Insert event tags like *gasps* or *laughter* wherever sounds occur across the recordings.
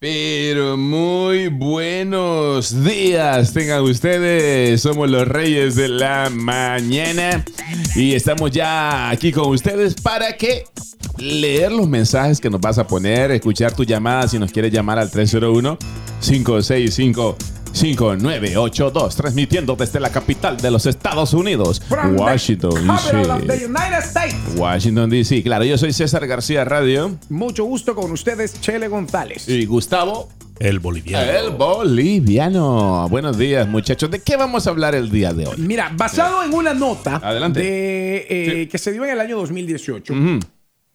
Pero muy buenos días tengan ustedes. Somos los reyes de la mañana y estamos ya aquí con ustedes para que leer los mensajes que nos vas a poner, escuchar tu llamada si nos quieres llamar al 301 565 5982, transmitiendo desde la capital de los Estados Unidos, From Washington DC. United States. Washington DC, claro, yo soy César García Radio Mucho gusto con ustedes, Chele González. y Gustavo El boliviano. el Boliviano. Buenos días, muchachos. ¿De qué vamos a hablar el día de hoy? Mira, basado en una nota Adelante. de, eh, Sí. que se dio en el año 2018. Ujú.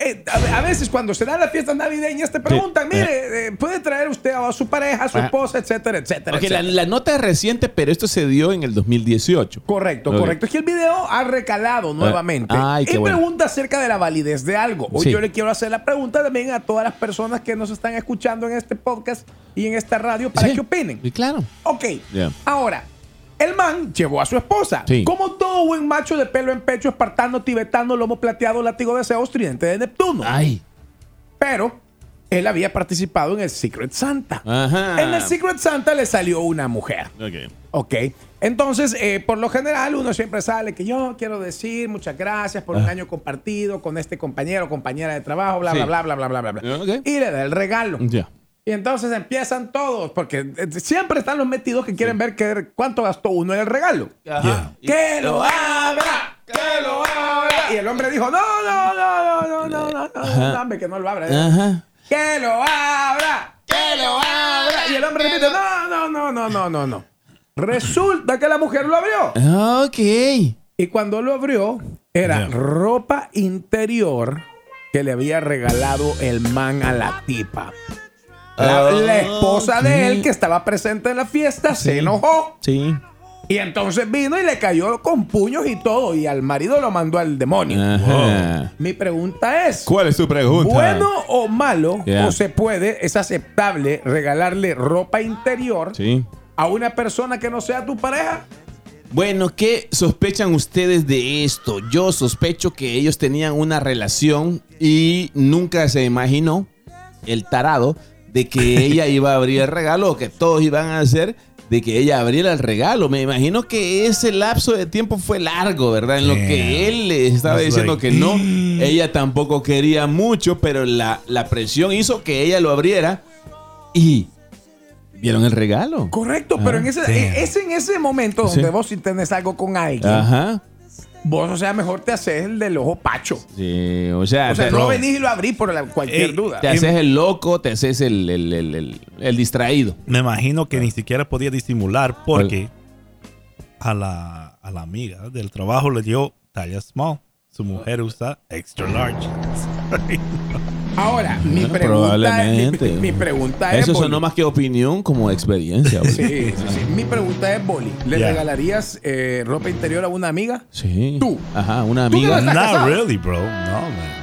Eh, a, a veces cuando se dan las fiestas navideñas te preguntan, mire, eh, ¿puede traer usted a su pareja, a su Ajá. esposa, etcétera, etcétera? Ok, la, etcétera? la nota es reciente, pero esto se dio en el 2018. Correcto, Ok. correcto. Es que el video ha recalado nuevamente ay, y bueno. pregunta acerca de la validez de algo. Hoy Sí. yo le quiero hacer la pregunta también a todas las personas que nos están escuchando en este podcast y en esta radio para Sí. que opinen. Y claro. Ok. Ya. Ahora, el man llevó a su esposa. Sí. Como todo buen macho de pelo en pecho, espartano, tibetano, lomo plateado, látigo de Zeus, tridente de Neptuno. Ay. Pero él había participado en el Secret Santa. Ajá. En el Secret Santa le salió una mujer. Ok. Ok. Entonces, eh, por lo general, uno siempre sale que yo quiero decir muchas gracias por un Ah. año compartido con este compañero compañera de trabajo, bla, Sí. bla, bla, bla, bla, bla, bla. Ok. Y le da el regalo. Ya. Y entonces empiezan todos, porque eh, siempre están los metidos que quieren ver que, cuánto gastó uno en el regalo. Ajá. ¡Que lo abra! ¡Que lo abra! Y el hombre dijo, no, no, no, no, no, no, no, no, dame que no lo abra. Ajá. ¡Que lo abra! ¡Que lo abra! Y el hombre repite, no, no, no, no, no, no, no. Resulta que la mujer lo abrió. Ok. Y cuando lo abrió, era Ya. ropa interior que le había regalado el man a la tipa. La, la esposa de él, que estaba presente en la fiesta, se enojó. Sí. Y entonces vino y le cayó con puños y todo. Y al marido lo mandó al demonio. Mi pregunta es: ¿Cuál es tu pregunta? ¿bueno o malo? ¿O se puede, es aceptable regalarle ropa interior Sí. a una persona que no sea tu pareja? Bueno, ¿qué sospechan ustedes de esto? Yo sospecho que ellos tenían una relación y nunca se imaginó el tarado de que ella iba a abrir el regalo o que todos iban a hacer de que ella abriera el regalo. Me imagino que ese lapso de tiempo fue largo, ¿verdad? En lo que él le estaba It's diciendo like, que no, ella tampoco quería mucho, pero la, la presión hizo que ella lo abriera y vieron el regalo. Correcto, pero en ese, damn. es en ese momento donde Sí. vos si tenés algo con alguien, Ajá. Vos, o sea, mejor te haces el del ojo pacho. Sí, o sea, O sea, te- no venís y lo abrís por la- cualquier Ey, duda. Te haces el loco, te haces el, el, el- el- el distraído. Me imagino que ni siquiera podía disimular porque a la, a la amiga del trabajo le dio talla small. Su mujer usa extra large. *laughs* Ahora, mi Bueno, pregunta, probablemente. mi, mi pregunta es. Eso sonó más que opinión como experiencia. Sí, sí, sí. Mi pregunta es, Boli, ¿le Ya. regalarías eh, ropa interior a una amiga? Sí. Tú. Ajá, una Tú amiga. no estás Not casado. really, bro. No, man.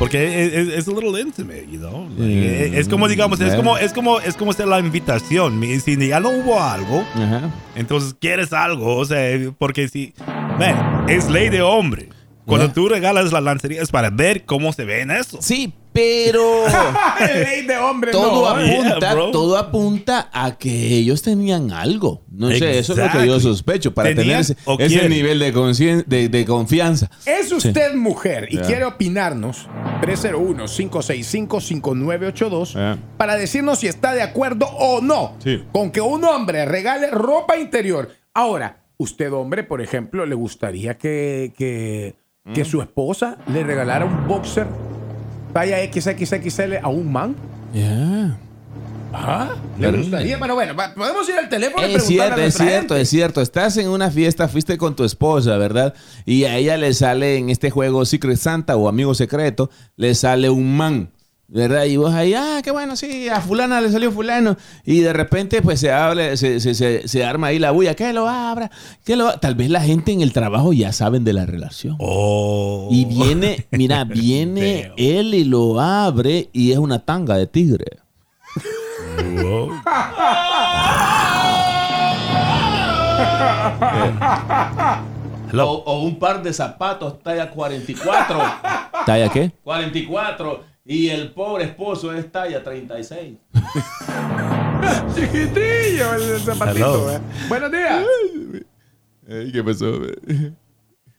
Porque es, es- es a little intimate, you know. Mm, es, es como, digamos, es bueno. como, es como, es como hacer la invitación. Si ya no hubo algo, Ajá. entonces quieres algo, o sea, porque si, man, es ley de hombre. Cuando tú regalas la lancería es para ver cómo se ve en eso. Sí, pero *laughs* Ley de hombre, todo no. ¿eh? apunta, Yeah, todo apunta a que ellos tenían algo. No sé, eso es lo que yo sospecho para tener ¿Tenían ese, nivel de, concien- de, de confianza. Es usted mujer y quiere opinarnos 301-565-5982 Ya. para decirnos si está de acuerdo o no Sí. con que un hombre regale ropa interior. Ahora, usted hombre, por ejemplo, le gustaría que, que, Mm. que su esposa le regalara un boxer talla XXXL a un man. Ya. ¿Ah? ¿Le Pero- gustaría? Bueno, bueno, podemos ir al teléfono y Es cierto, es cierto, gente. es cierto. Estás en una fiesta, fuiste con tu esposa, ¿verdad? Y a ella le sale en este juego Secret Santa o Amigo Secreto, le sale un man, ¿verdad? Y vos ahí, ah, qué bueno, sí, a fulana le salió fulano. Y de repente, pues se habla, se, se- se- se arma ahí la bulla, que lo abra, que lo abra. Tal vez la gente en el trabajo ya saben de la relación. Oh. Y viene, mira, *laughs* viene él y lo abre y es una tanga de tigre. Wow. Hello. O, o un par de zapatos talla 44. ¿Talla qué? 44. Y el pobre esposo es talla 36. *laughs* Chiquitillo el zapatito. Hello. ¿eh? Buenos días. Ey, ¿Qué pasó?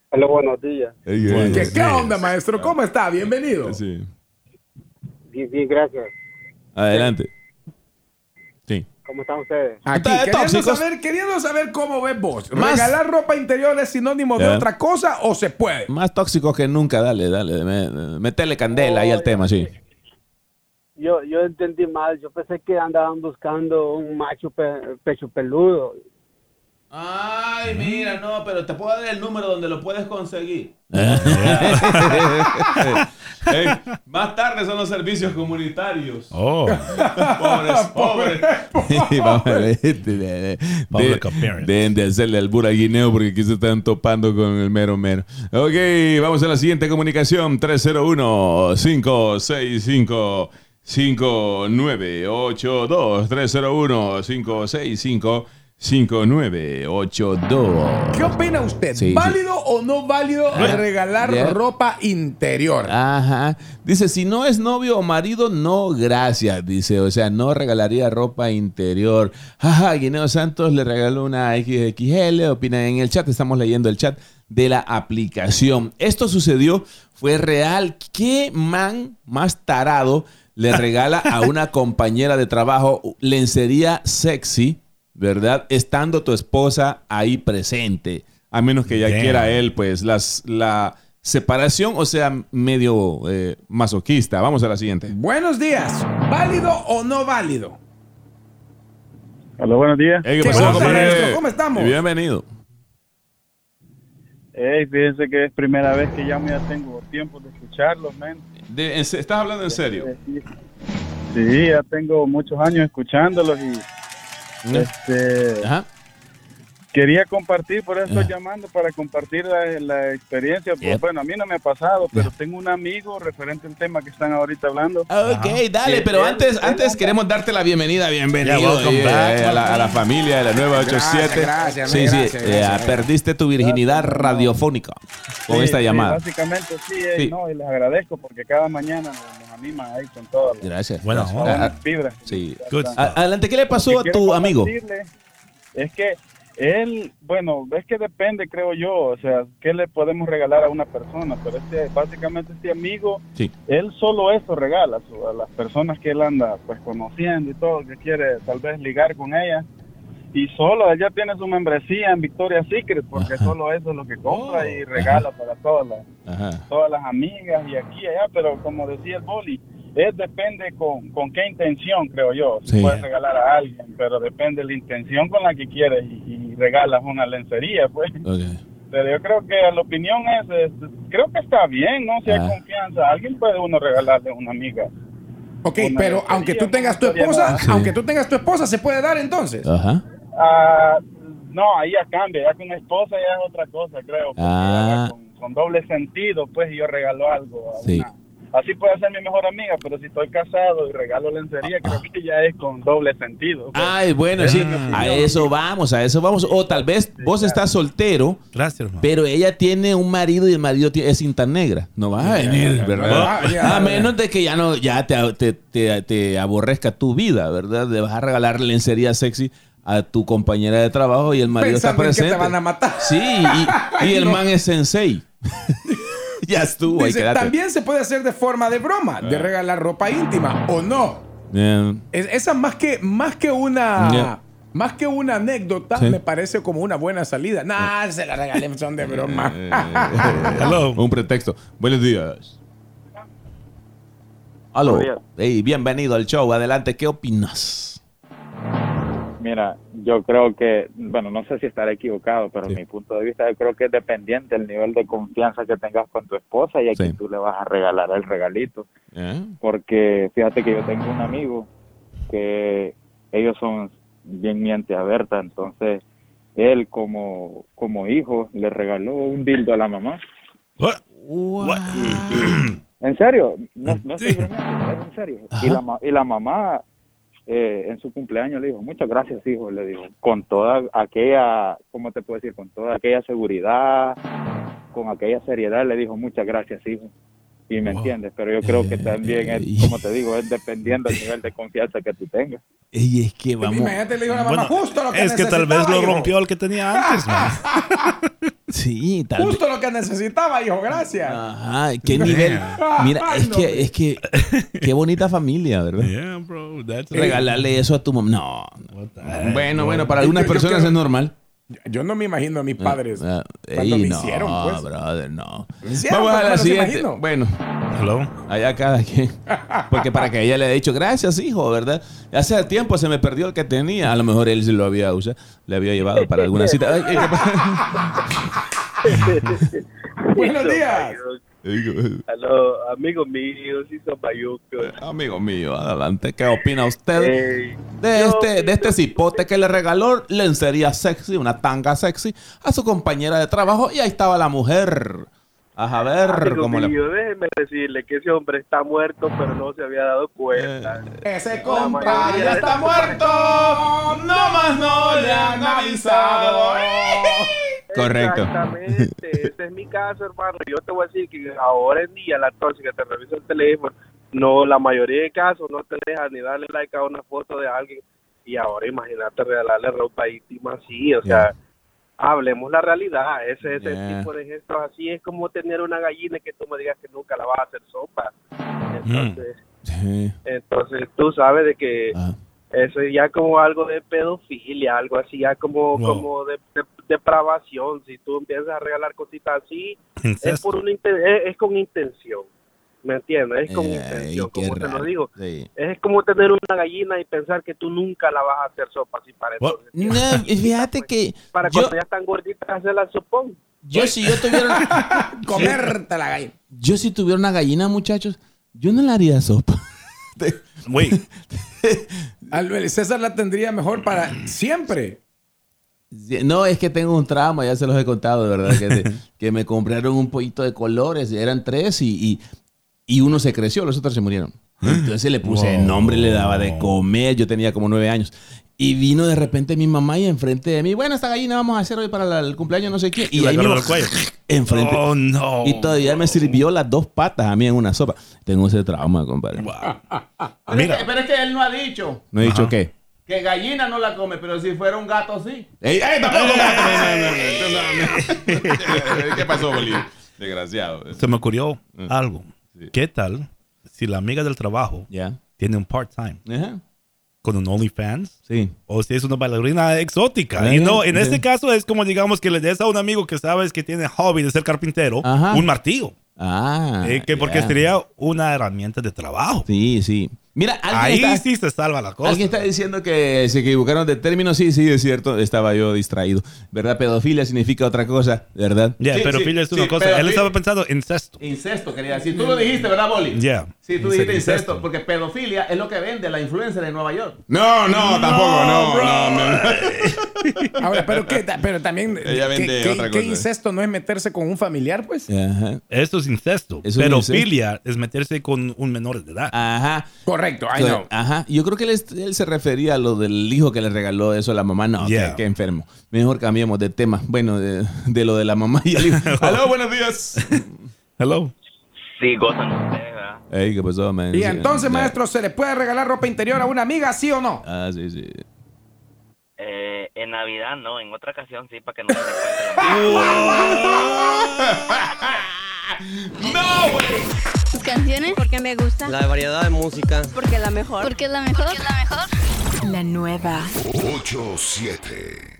Hola, buenos días. Ey, Bueno. ey, ¿Qué, ey. qué onda, maestro? ¿Cómo está? Bienvenido. Sí. Bien, bien, gracias. Adelante. Sí. ¿Cómo están ustedes? Aquí, Está de queriendo saber, queriendo saber cómo ves vos. Más- ¿Regalar ropa interior es sinónimo de otra cosa o se puede? Más tóxicos que nunca, dale, dale. me- Metele candela ahí al tema, sí. Yo, yo entendí mal. Yo pensé que andaban buscando un macho pe- pecho peludo. Ay, mira, no, pero te puedo dar el número donde lo puedes conseguir. *laughs* *laughs* Ey, más tarde son los servicios comunitarios. Oh, Pobres, *laughs* pobres. Vamos a ver, de- de- de- appearance. Deben de hacerle al pura guineo porque aquí se están topando con el mero mero. Ok, vamos a la siguiente comunicación. 301-565. 5982 301 565 5982 ¿Qué opina usted? Sí, sí. ¿Válido o no válido Ah, regalar ropa interior? Ajá. Dice, si no es novio o marido, no, gracias. Dice, o sea, no regalaría ropa interior. Ajá, Guineo Santos le regaló una XXL. Opina en el chat. Estamos leyendo el chat de la aplicación. Esto sucedió, fue real. ¿Qué man más tarado le regala a una *laughs* compañera de trabajo lencería sexy, verdad? Estando tu esposa ahí presente. A menos que ya Damn. quiera él, pues, las, la separación, o sea, medio eh, masoquista. Vamos a la siguiente. Buenos días. ¿Válido o no válido? Hola, buenos días. Hey, ¿Qué pasó, compadre? ¿Cómo estamos? Bienvenido. Hey, fíjense que es primera vez que llamo, ya tengo tiempo de escucharlos, men. De- en se- ¿Estás hablando en serio? Sí, ya tengo muchos años escuchándolos y este, Ajá. Quería compartir, por eso estoy Ah. llamando para compartir la, la experiencia. Pues, Yep. Bueno, a mí no me ha pasado, pero tengo un amigo referente al tema que están ahorita hablando. Ok, dale, pero Él- antes, él antes anda- queremos darte la bienvenida, bienvenido Yeah, welcome back, a, la, a la familia de la nueva 87. gracias, sí, man, sí, gracias, eh, gracias. perdiste tu virginidad radiofónica con Sí, esta sí, llamada. básicamente sí, eh, Sí. no, y les agradezco porque cada mañana nos, animan ahí con las Gracias. Gracias. Ah, buenas vibras. sí. Good adelante, ¿qué le pasó a tu amigo? Es que él, bueno, es que depende, creo yo, o sea, ¿qué le podemos regalar a una persona? Pero este, básicamente este amigo, Sí. él solo eso regala su- a las personas que él anda pues conociendo y todo, que quiere tal vez ligar con ellas. Y solo, él ya tiene su membresía en Victoria's Secret, porque Ajá. solo eso es lo que compra Oh, y regala para todas las Ajá. todas las amigas y aquí y allá, pero como decía el boli, es depende con, con qué intención, creo yo. Si Sí. puedes regalar a alguien, pero depende de la intención con la que quieres y, y regalas una lencería, pues. Pero yo creo que la opinión es, es- creo que está bien, ¿no? Si hay Ah. confianza, a alguien puede uno regalarle a una amiga. Ok, Una pero lencería, aunque tú tengas tu esposa. Sí. aunque tú tengas tu esposa, ¿se puede dar entonces? Ajá. Ah, no, ahí ya cambia, ya con esposa ya es otra cosa, creo. Ah. con, con doble sentido, pues yo regalo algo. a Sí. una- Así puede ser mi mejor amiga, pero si estoy casado y regalo lencería, creo que ya es con doble sentido. pues. Ay, bueno, sí. A eso vamos, a eso vamos. O tal vez vos estás soltero, Gracias, hermano. pero ella tiene un marido y el marido es cinta negra. No vas a venir, ¿verdad? Ah, A menos de que ya no, ya te, te, te- te aborrezca tu vida, ¿verdad? De vas a regalar lencería sexy a tu compañera de trabajo y el marido está Pensando en que presente. te van a matar. Sí, y, y *laughs* el No. man es sensei. *laughs* *laughs* ya estuvo, ahí Dice, también se puede hacer de forma de broma, de regalar ropa íntima o no. Eh, Es- esa más que, más que una... Más que una anécdota, Sí. me parece como una buena salida. Nah, se la regalé, son de broma. *laughs* Hello. un pretexto. Buenos días. Aló. Buenos días. Hey, bienvenido al show. Adelante, ¿qué opinas? Mira, yo creo que, bueno, no sé si estaré equivocado, pero Sí. en mi punto de vista yo creo que es dependiente del nivel de confianza que tengas con tu esposa y a Sí. quien tú le vas a regalar el regalito. ¿Eh? Porque fíjate que yo tengo un amigo que ellos son bien miente abierta, entonces él como, como hijo le regaló un dildo a la mamá. What? What? En serio, no, no estoy Sí. bromeando, es en serio. Y la, ma- y la mamá eh, en su cumpleaños le dijo, muchas gracias, hijo, le dijo, con toda aquella, ¿cómo te puedo decir? Con toda aquella seguridad, con aquella seriedad, le dijo, muchas gracias, hijo. Y me entiendes, pero yo creo que también es, como te digo, es dependiendo del nivel de confianza que tú tengas. Y es que vamos. Imagínate, le dijo a la mamá, Bueno, justo lo que es que tal vez lo hijo. rompió el que tenía antes, man. *laughs* Sí, tal vez. Justo lo que necesitaba, hijo, gracias. Ajá, qué nivel. *laughs* Mira, es que, es que, qué bonita familia, ¿verdad? Yeah, bro. That's Regalarle eso a tu mamá. No. Bueno, bueno, para algunas Yo- yo personas creo- es normal. Yo no me imagino a mis padres Ah, cuando me no, hicieron, pues. brother, no. Hicieron, Vamos a pues, la siguiente. imagino. Bueno, Hello. allá cada quien. *laughs* Porque para que ella le haya dicho gracias, hijo, ¿verdad? Hace tiempo se me perdió el que tenía. A lo mejor él se lo había usado, le había llevado para alguna cita. *laughs* Ay, ay, ¿qué pasa? Buenos días. Aló, amigos míos y son mayucos. Amigo mío, adelante. ¿Qué opina usted de yo este, de este cipote que le regaló lencería sexy, una tanga sexy, a su compañera de trabajo? Y ahí estaba la mujer. A ver Amigo cómo le... mío, déjeme decirle que ese hombre está muerto, pero no se había dado cuenta. Ese compa ya está muerto. No más no le han avisado. Correcto. Exactamente, ese es mi caso, hermano. Yo te voy a decir que ahora en día, la tóxica que te revisa el teléfono, no, la mayoría de casos no te deja ni darle like a una foto de alguien. Y ahora imagínate regalarle ropa íntima así, o sea, hablemos la realidad. Ese, ese Yeah. tipo de gestos así es como tener una gallina que tú me digas que nunca la vas a hacer sopa. Entonces, Sí. entonces tú sabes de que Ah. eso es ya como algo de pedofilia, algo así, ya como, Wow. como de, de- depravación. Si tú empiezas a regalar cositas así, es, por una inten- es, es con intención. ¿Me entiendes? Es con intención, como te lo digo. Sí. Es como tener una gallina y pensar que tú nunca la vas a hacer sopa así para entonces. No, y fíjate que Para yo, cuando ya están gorditas, hacerla sopón. yo si yo tuviera *laughs* una- Comerte la gallina. yo si tuviera una gallina, muchachos, yo no le haría sopa. *laughs* Al- César la tendría mejor para siempre. No, es que tengo un trauma, ya se los he contado, de verdad, que, te- *laughs* que me compraron un pollito de colores, eran tres y, y, y uno se creció, los otros se murieron. *gasps* Entonces le puse el nombre, le daba de comer, yo tenía como nueve años. Y vino de repente mi mamá y enfrente de mí, bueno, esta gallina vamos a hacer hoy para la- el cumpleaños, no sé qué. Y ahí mismo, *laughs* enfrente. Oh, no. Y todavía me sirvió las dos patas a mí en una sopa. Tengo ese trauma, compadre. Mira. pero es que él no ha dicho. ¿No he dicho qué? Que gallina no la come, pero si fuera un gato sí. ¡Ey, ey, tampoco gato! No, no, no, no. *laughs* ¿Qué pasó, Bolívar? Desgraciado. Se me ocurrió Mm. algo. Sí. ¿Qué tal si la amiga del trabajo tiene un part-time Ajá. con un OnlyFans? Sí. O si es una bailarina exótica. Y no, en sí. este caso es como digamos que le des a un amigo que sabes que tiene hobby de ser carpintero Ajá. un martillo. Ah. Eh, que porque sería una herramienta de trabajo. Sí, sí. Mira, Ahí está, sí se salva la cosa. alguien está diciendo que se equivocaron de término. Sí, sí, es cierto. Estaba yo distraído. ¿Verdad? Pedofilia significa otra cosa, ¿verdad? Ya, Sí, pero sí, es una sí, cosa. pedofilia- Él estaba pensando incesto. Incesto, quería decir. Tú lo dijiste, ¿verdad, Boli? Ya. Sí, tú dijiste incesto. incesto, porque pedofilia es lo que vende la influencer de Nueva York. No, no, tampoco, no, no, no. *laughs* Ahora, pero qué, pero también *laughs* Ella ¿qué- vende qué, otra qué cosa. incesto no es meterse con un familiar, pues? Ajá. Esto es incesto. Es un Pedofilia es meterse con un menor de edad. Ajá. Correcto, I know. Ajá. Yo creo que él, se refería a lo del hijo que le regaló eso a la mamá. No, Yeah. qué, enfermo. Mejor cambiemos de tema. Bueno, de, de lo de la mamá y el hijo. *laughs* Aló, buenos días. Hello. Sí, gozan ustedes. Ey, ¿qué pasó, man? Y Sí, entonces, ya. maestro, ¿se le puede regalar ropa interior a una amiga, sí o no? Ah, sí, sí. Eh, en Navidad no, en otra ocasión sí, para que no se *laughs* ¡No, güey! Sus canciones, porque me gusta, La variedad de música. porque la mejor, porque es la mejor, porque es la mejor. La nueva 8-7.